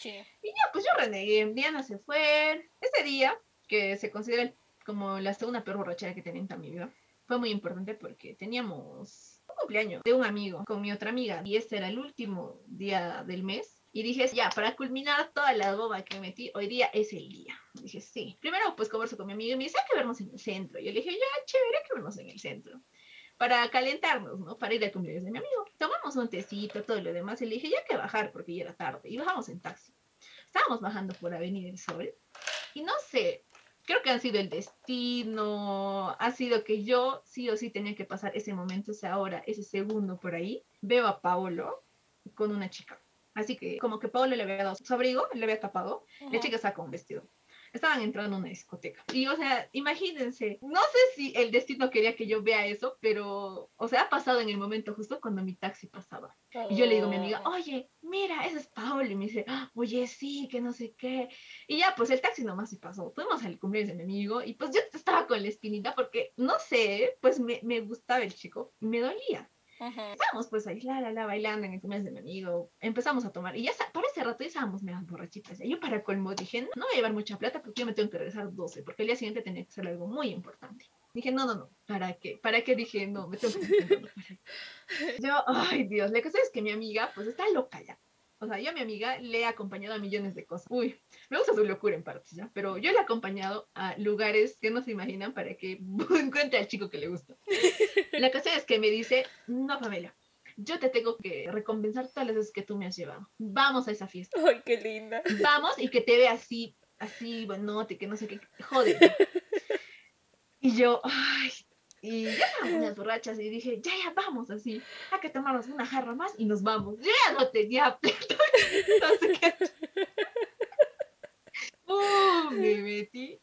Y ya, pues yo renegué. Diana se fue. Ese día, que se considera como la segunda peor borrachera que tenía en mi vida, fue muy importante porque teníamos un cumpleaños de un amigo con mi otra amiga y este era el último día del mes. Y dije, ya, para culminar toda la boba que metí, hoy día es el día. Dije, sí. Primero, pues converso con mi amigo y me dice, hay que vernos en el centro. Yo le dije, ya, chévere, hay que vernos en el centro para calentarnos, ¿no? Para ir al cumpleaños de mi amigo. Tomamos un tecito, todo lo demás, y le dije, ya que bajar, porque ya era tarde, y bajamos en taxi. Estábamos bajando por Avenida del Sol, y no sé, creo que ha sido el destino, ha sido que yo sí o sí tenía que pasar ese momento, esa hora, ese segundo por ahí. Veo a Paolo con una chica. Así que como que Paolo le había dado su abrigo, le había tapado, la chica saca un vestido estaban entrando en una discoteca. Y, o sea, imagínense, no sé si el destino quería que yo vea eso, pero, o sea, ha pasado en el momento justo cuando mi taxi pasaba. Y yo le digo a mi amiga, oye, mira, ese es Paolo. Y me dice, oye, sí, que no sé qué. Y ya, pues el taxi nomás se pasó. Fuimos al cumpleaños de mi amigo y pues yo estaba con la espinita porque, no sé, pues me, me gustaba el chico, me dolía. Estábamos pues ahí, la, la, la, bailando en el cumpleaños de mi amigo. Empezamos a tomar. Y ya para ese rato ya estábamos medio borrachitas. Y yo para colmo dije, no voy a llevar mucha plata porque yo me tengo que regresar 12. Porque el día siguiente tenía que hacer algo muy importante. Dije, no, no, no. ¿Para qué? ¿Para qué? Dije, no, me tengo que... <laughs> yo, ay Dios, la cosa es que mi amiga pues está loca ya. O sea, yo a mi amiga le he acompañado a millones de cosas. Uy, me gusta su locura en partes, ¿ya? Pero yo le he acompañado a lugares que no se imaginan para que <laughs> encuentre al chico que le gusta. La cosa es que me dice, no, Pamela, yo te tengo que recompensar todas las veces que tú me has llevado. Vamos a esa fiesta. Ay, qué linda. Vamos y que te vea así, así, bueno, que no sé qué, joder. <laughs> Y yo, ay, y ya estábamos unas borrachas y dije, ya, ya, vamos así, hay que tomarnos una jarra más y nos vamos. Yo ya no tenía plata. <laughs> Uh, me metí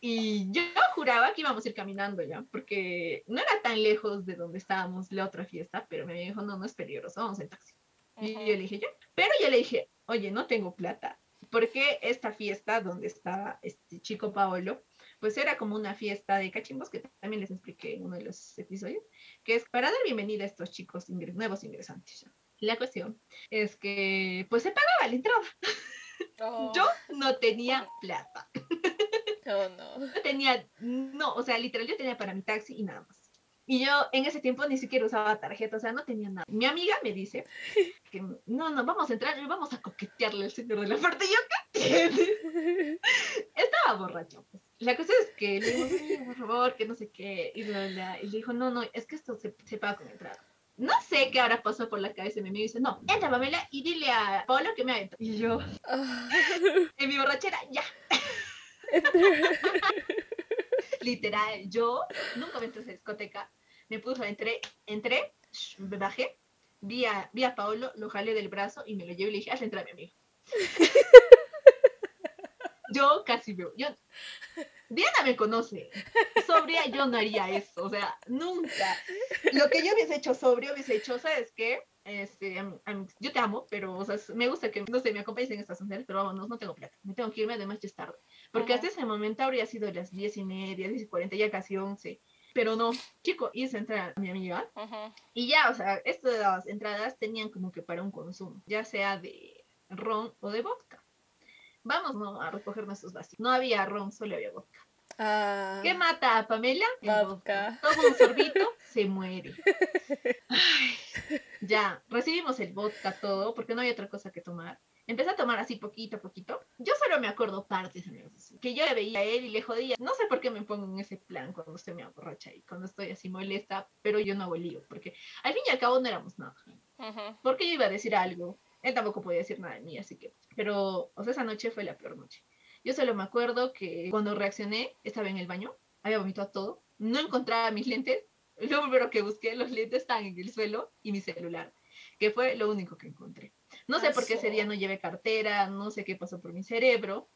y yo juraba que íbamos a ir caminando ya, porque no era tan lejos de donde estábamos la otra fiesta, pero me dijo, no, no es peligroso, vamos en taxi. Y yo le dije, ya. Pero yo le dije, oye, no tengo plata, porque esta fiesta donde estaba este chico Paolo pues era como una fiesta de cachimbos que también les expliqué en uno de los episodios, que es para dar bienvenida a estos chicos nuevos ingresantes. La cuestión es que pues se pagaba la entrada. Oh. Yo no tenía plata. Oh, no. No tenía, no, o sea, literal yo tenía para mi taxi y nada más. Y yo en ese tiempo ni siquiera usaba tarjeta, o sea, no tenía nada. Mi amiga me dice que no, no, vamos a entrar y vamos a coquetearle al señor de la. Y yo, ¿qué tiene? <laughs> Estaba borracho, pues. La cosa es que le digo, por favor, que no sé qué. Y, le dijo, no, no, es que esto se, se paga con entrada. No sé qué ahora pasó por la cabeza de mi amigo y dice, no, entra Pamela y dile a Pablo que me aventó. Y yo, <laughs> ah. en mi borrachera, ya. <laughs> Literal, yo nunca me entré a esa discoteca. Me puso, entré, entré, me bajé, vi a, vi a Paolo, lo jalé del brazo y me lo llevé y le dije, haz entrar a mi amigo. <laughs> yo casi veo, yo, Diana me conoce, sobria yo no haría eso, o sea, nunca. Lo que yo hubiese hecho sobrio, hubiese hecho, ¿sabes qué? Este, yo te amo, pero o sea, me gusta que, no sé, me acompañes en estas mujeres, pero vámonos, no tengo plata, me tengo que irme, además ya es tarde. Porque hasta ese momento habría sido las diez y media, diez y cuarenta, ya casi once. Pero no, chico, hice entrar a mi amiga. Y ya, o sea, estas entradas tenían como que para un consumo, ya sea de ron o de vodka. Vamos ¿no? a recoger nuestros vasitos. No había ron, solo había vodka. Ah. ¿Qué mata a Pamela? vodka. Toma un sorbito, se muere. <laughs> ya, recibimos el vodka todo, porque no había otra cosa que tomar. Empecé a tomar así poquito a poquito. Yo solo me acuerdo partes, amigos. Que yo le veía a él y le jodía. No sé por qué me pongo en ese plan cuando usted me aborracha y cuando estoy así molesta, pero yo no hago lío, porque al fin y al cabo no éramos nada. Porque yo iba a decir algo. Él tampoco podía decir nada de mí, así que. Pero, o sea, esa noche fue la peor noche. Yo solo me acuerdo que cuando reaccioné, estaba en el baño, había vomitado todo, no encontraba mis lentes. Lo primero que busqué, los lentes estaban en el suelo y mi celular, que fue lo único que encontré. No sé por qué ese día no llevé cartera, no sé qué pasó por mi cerebro.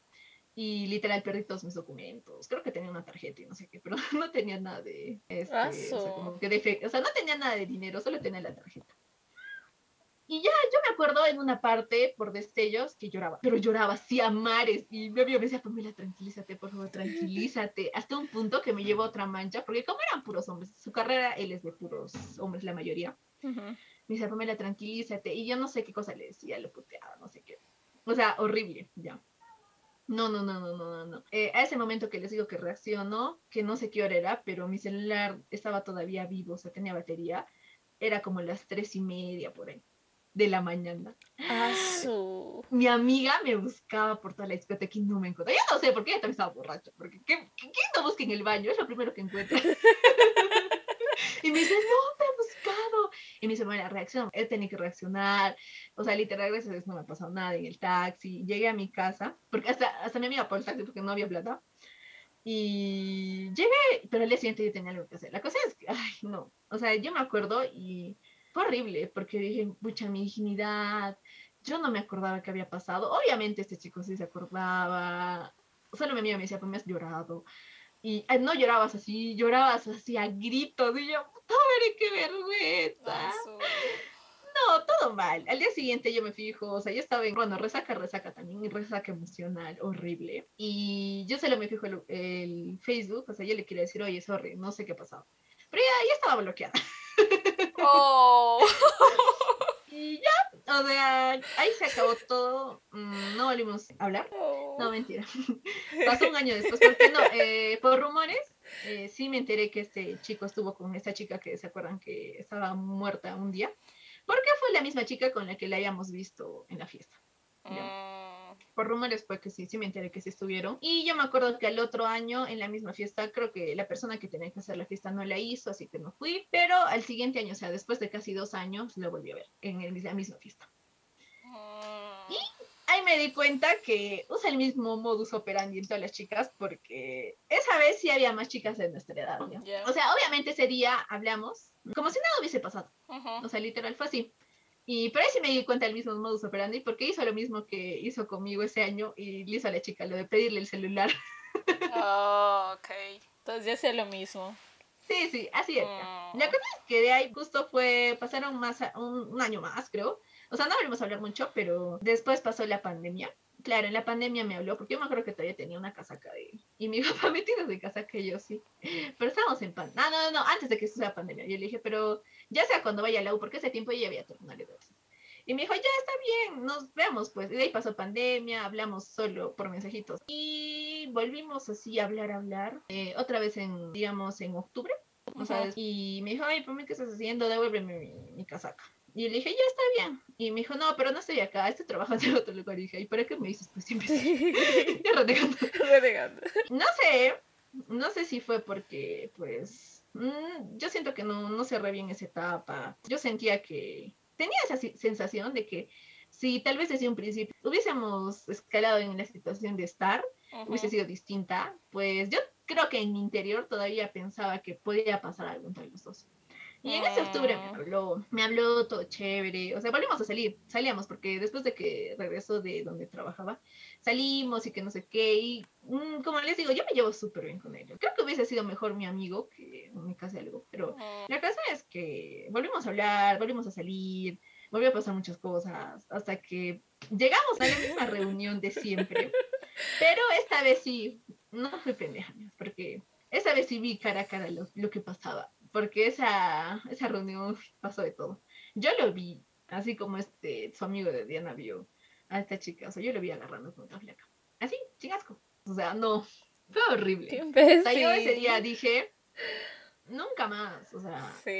Y literal perdí todos mis documentos. Creo que tenía una tarjeta y no sé qué, pero <laughs> no tenía nada de, este, o sea, como que de o sea, no tenía nada de dinero, solo tenía la tarjeta. Y ya, yo me acuerdo en una parte, por destellos, que lloraba, pero lloraba así a mares. Y mi amigo me decía, Pamela, tranquilízate, por favor, tranquilízate. Hasta un punto que me llevó a otra mancha, porque como eran puros hombres, su carrera, él es de puros hombres, la mayoría. Me decía, Pamela, tranquilízate. Y yo no sé qué cosa le decía, lo puteaba, no sé qué. O sea, horrible, ya. No, no, no, no, no, no, no. Eh, a ese momento que les digo que reaccionó, que no sé qué hora era, pero mi celular estaba todavía vivo, o sea, tenía batería. Era como las tres y media por ahí de la mañana. Ah, Mi amiga me buscaba por toda la discoteca y no me encontraba. Yo no sé por qué ella también estaba borracha, porque ¿qué, qué, no busca en el baño? Es lo primero que encuentra. <laughs> y me dice, no, te he buscado. Y me dice, bueno, reacción, él tenía que reaccionar. O sea, literal, gracias a Dios no me ha pasado nada en el taxi. Llegué a mi casa, porque hasta, hasta mi amiga por el taxi porque no había plata. Y llegué, pero al día siguiente yo tenía algo que hacer. La cosa es que, ay, no. O sea, yo me acuerdo y horrible porque dije, mucha mi dignidad. Yo no me acordaba que había pasado. Obviamente este chico sí se acordaba. Solo mi amiga me decía, pues me has llorado. Y no llorabas así, llorabas así a gritos. Y yo, madre, qué vergüenza. No, todo mal. Al día siguiente yo me fijo, o sea, yo estaba en, bueno, resaca, resaca también, resaca emocional, horrible. Y yo solo me fijo el, el Facebook, o sea, yo le quería decir, oye, sorry, no sé qué ha pasado. Pero ya, ya estaba bloqueada. <laughs> Oh. <laughs> y ya, o sea, ahí se acabó todo. Mm, no volvimos a hablar. Oh. No, mentira. <laughs> Pasó un año después, porque no, eh, por rumores, eh, sí me enteré que este chico estuvo con esta chica que se acuerdan que estaba muerta un día. Porque fue la misma chica con la que la habíamos visto en la fiesta por rumores fue que sí, sí me enteré que sí estuvieron. Y yo me acuerdo que al otro año, en la misma fiesta, creo que la persona que tenía que hacer la fiesta no la hizo, así que no fui. Pero al siguiente año, o sea, después de casi dos años, lo volví a ver en la misma fiesta. Mm. Y ahí me di cuenta que usa el mismo modus operandi en todas las chicas porque esa vez sí había más chicas de nuestra edad. O sea, obviamente ese día hablamos como si nada hubiese pasado. O sea, literal fue así. Y por ahí sí me di cuenta del mismo modus operandi, porque hizo lo mismo que hizo conmigo ese año y le hizo a la chica lo de pedirle el celular. Oh, ok. Entonces ya hacía lo mismo. Sí, sí, así es. Mm. La cosa es que de ahí justo fue, pasaron más, un, un año más, creo. O sea, no volvimos a hablar mucho, pero después pasó la pandemia claro, en la pandemia me habló, porque yo me acuerdo que todavía tenía una casaca de. Y mi <laughs> papá me tiene de casaca y yo sí. Pero estábamos en pandemia. No, no, no, antes de que sea pandemia. Yo le dije, pero ya sea cuando vaya a la U, porque ese tiempo ya había terminado Y me dijo, ya está bien, nos vemos, pues. Y de ahí pasó pandemia, hablamos solo por mensajitos. Y volvimos así a hablar, a hablar. Eh, otra vez en, digamos, en octubre. O sea, y me dijo, ay, ¿por qué estás haciendo? Devuélveme mi, mi casaca. Y le dije, ya está bien. Y me dijo, no, pero no estoy acá, estoy trabajando en otro lugar. Y dije, ¿y para qué me dices? Pues siempre estoy <laughs> renegando. <laughs> renegando. No sé, no sé si fue porque, pues, mm, yo siento que no, no cerré bien esa etapa. Yo sentía que tenía esa sensación de que si tal vez desde un principio hubiésemos escalado en la situación de estar, hubiese sido distinta, pues yo creo que en mi interior todavía pensaba que podía pasar algo entre los dos. Y en ese octubre me Mm. habló, me habló todo chévere, o sea, volvimos a salir, salíamos, porque después de que regresó de donde trabajaba, salimos y que no sé qué, y mm, como les digo, yo me llevo súper bien con él. Creo que hubiese sido mejor mi amigo que me case algo, pero Mm, la cosa es que volvimos a hablar, volvimos a salir, volvió a pasar muchas cosas, hasta que llegamos a la misma <laughs> reunión de siempre. Pero esta vez sí, no fui pendeja, porque esa vez sí vi cara a cara lo, lo que pasaba, porque esa, esa reunión pasó de todo. Yo lo vi, así como este, su amigo de Diana vio a esta chica, o sea, yo lo vi agarrando con otra flaca. Así, sin asco. O sea, no, fue horrible. O sea, yo ese día dije, nunca más, o sea, Sí.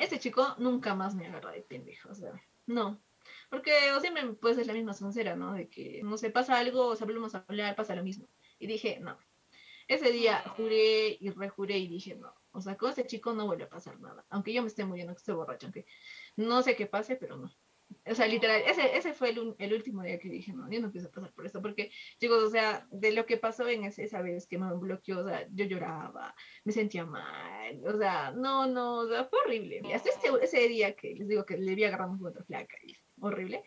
ese chico nunca más me agarra de pendejo, o sea, no. Porque o siempre pues es la misma soncera, ¿no? De que, no sé, pasa algo, o sea, volvemos a hablar, pasa lo mismo. Y dije, no. Ese día juré y rejuré y dije, no. O sea, con ese chico no vuelve a pasar nada. Aunque yo me esté muriendo, que esté borracha, aunque no sé qué pase, pero no. O sea, literal, ese, ese fue el, el último día que dije, no, yo no pienso pasar por esto, porque, chicos, o sea, de lo que pasó en ese- esa vez que me bloqueó, o sea, yo lloraba, me sentía mal, o sea, no, no, o sea, fue horrible. Y hasta ese, ese día que les digo que le vi agarrando con otra flaca, y horrible,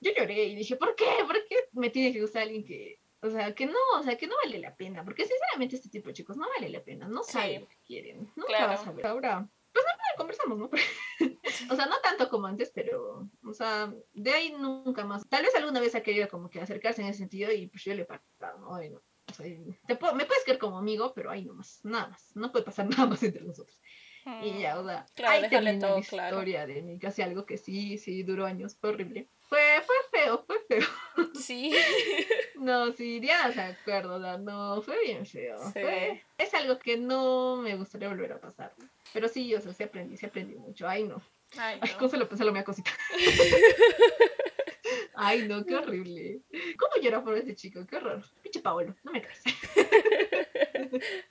yo lloré y dije, ¿por qué? ¿Por qué me tiene que gustar alguien que, o sea, que no, o sea, que no vale la pena? Porque sinceramente este tipo de chicos no vale la pena, no Sí. saben lo que quieren, nunca Claro. vas a ver. Ahora, pues nada, conversamos, ¿no? <laughs> o sea, no tanto como antes, pero, o sea, de ahí nunca más. Tal vez alguna vez ha querido como que acercarse en ese sentido y pues yo le he parado, ¿no? Ay, no. O sea, te puedo- me puedes querer como amigo, pero ahí nomás, nada más. No puede pasar <laughs> nada más entre nosotros. Y ya, o sea, Claro, ahí terminó todo la claro. historia de mí, casi algo que sí, sí, duró años, fue horrible. Fue, fue feo, fue feo. <laughs> Sí. <laughs> No, sí, Diana se acuerda, o sea, no, fue bien feo. Sí. Fue- es algo que no me gustaría volver a pasar. Pero sí, o sea, sí aprendí, sí aprendí mucho. Ay, no. Ay, Ay, no. ¿cómo se lo pensé lo me cosita? <laughs> Ay, no, qué horrible. ¿Cómo llora por ese chico? Qué horror. Pinche Paolo, no me crees.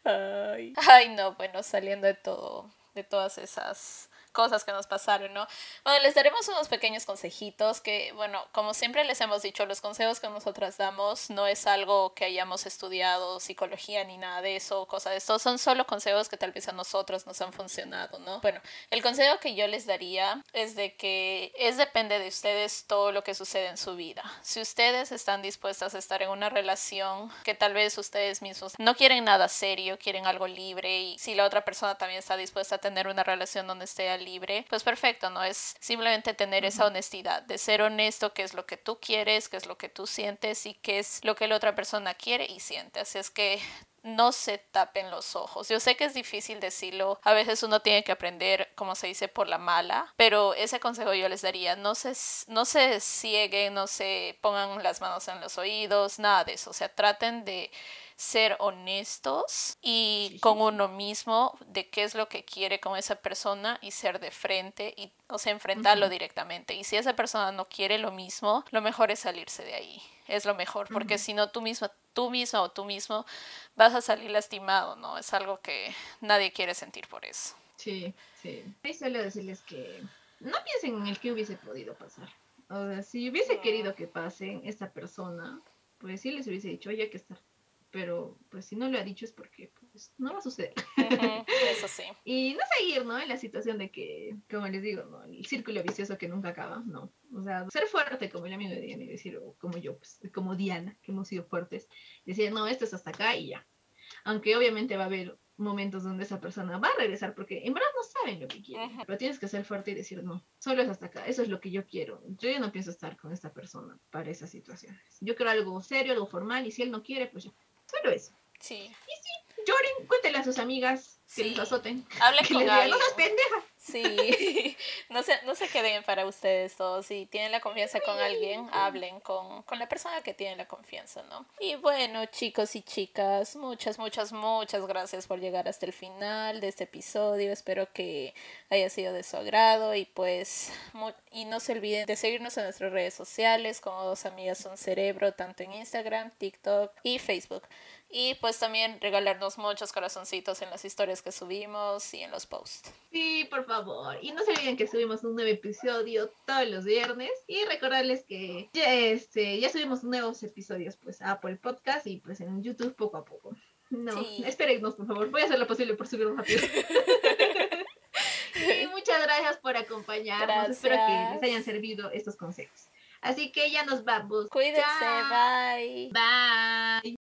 Ay. Ay, no, bueno, saliendo de todo, de todas esas cosas que nos pasaron, ¿no? Bueno, les daremos unos pequeños consejitos que, bueno, como siempre les hemos dicho, los consejos que nosotras damos no es algo que hayamos estudiado psicología ni nada de eso, cosas de esto, son solo consejos que tal vez a nosotros nos han funcionado, ¿no? Bueno, el consejo que yo les daría es de que es depende de ustedes todo lo que sucede en su vida. Si ustedes están dispuestas a estar en una relación que tal vez ustedes mismos no quieren nada serio, quieren algo libre y si la otra persona también está dispuesta a tener una relación donde esté libre, pues perfecto, ¿no? Es simplemente tener esa honestidad, de ser honesto, qué es lo que tú quieres, qué es lo que tú sientes y qué es lo que la otra persona quiere y siente. Así es que no se tapen los ojos. Yo sé que es difícil decirlo, a veces uno tiene que aprender, como se dice, por la mala, pero ese consejo yo les daría, no se, no se cieguen, no se pongan las manos en los oídos, nada de eso, o sea, traten de ser honestos y Sí, con sí. uno mismo de qué es lo que quiere con esa persona y ser de frente y o sea enfrentarlo directamente y si esa persona no quiere lo mismo lo mejor es salirse de ahí es lo mejor porque si no tú misma tú misma o tú mismo vas a salir lastimado no es algo que nadie quiere sentir por eso Sí, sí. Ahí suelo decirles que no piensen en el que hubiese podido pasar. O sea, si hubiese No. querido que pase esta persona, pues sí les hubiese dicho, oye, hay que estar. Pero pues si no lo ha dicho es porque pues, no va a suceder. Eso sí <laughs> Y no seguir, ¿no? En la situación de que, como les digo, ¿no? El círculo vicioso que nunca acaba, no. O sea, ser fuerte como el amigo de Diana y decir, o como yo, pues, como Diana, que hemos sido fuertes, decir, no, esto es hasta acá y ya. Aunque obviamente va a haber momentos donde esa persona va a regresar porque en verdad no saben lo que quieren. Pero tienes que ser fuerte y decir, no, solo es hasta acá, eso es lo que yo quiero. Yo ya no pienso estar con esta persona para esas situaciones. Yo quiero algo serio, algo formal y si él no quiere, pues ya. Solo eso. sí Lloren, cuéntenle a sus amigas que Sí. les azoten. hablen Que con les alguien no seas pendeja. Sí, <laughs> no se, no se queden para ustedes todos. Si tienen la confianza con alguien, hablen con, con la persona que tiene la confianza, ¿no? Y bueno, chicos y chicas, muchas, muchas, muchas gracias por llegar hasta el final de este episodio. Espero que haya sido de su agrado y pues, y no se olviden de seguirnos en nuestras redes sociales como dos amigas son cerebro, tanto en Instagram, TikTok y Facebook. Y pues también regalarnos muchos corazoncitos en las historias que subimos y en los posts. Sí, por favor. Y no se olviden que subimos un nuevo episodio todos los viernes. Y recordarles que ya, este, ya subimos nuevos episodios pues a Apple Podcast y pues en YouTube poco a poco. No, Sí. espérennos, por favor. Voy a hacer lo posible por subirlo rápido. <laughs> <laughs> Y muchas gracias por acompañarnos. Espero que les hayan servido estos consejos. Así que ya nos vamos. Cuídense, bye. Bye.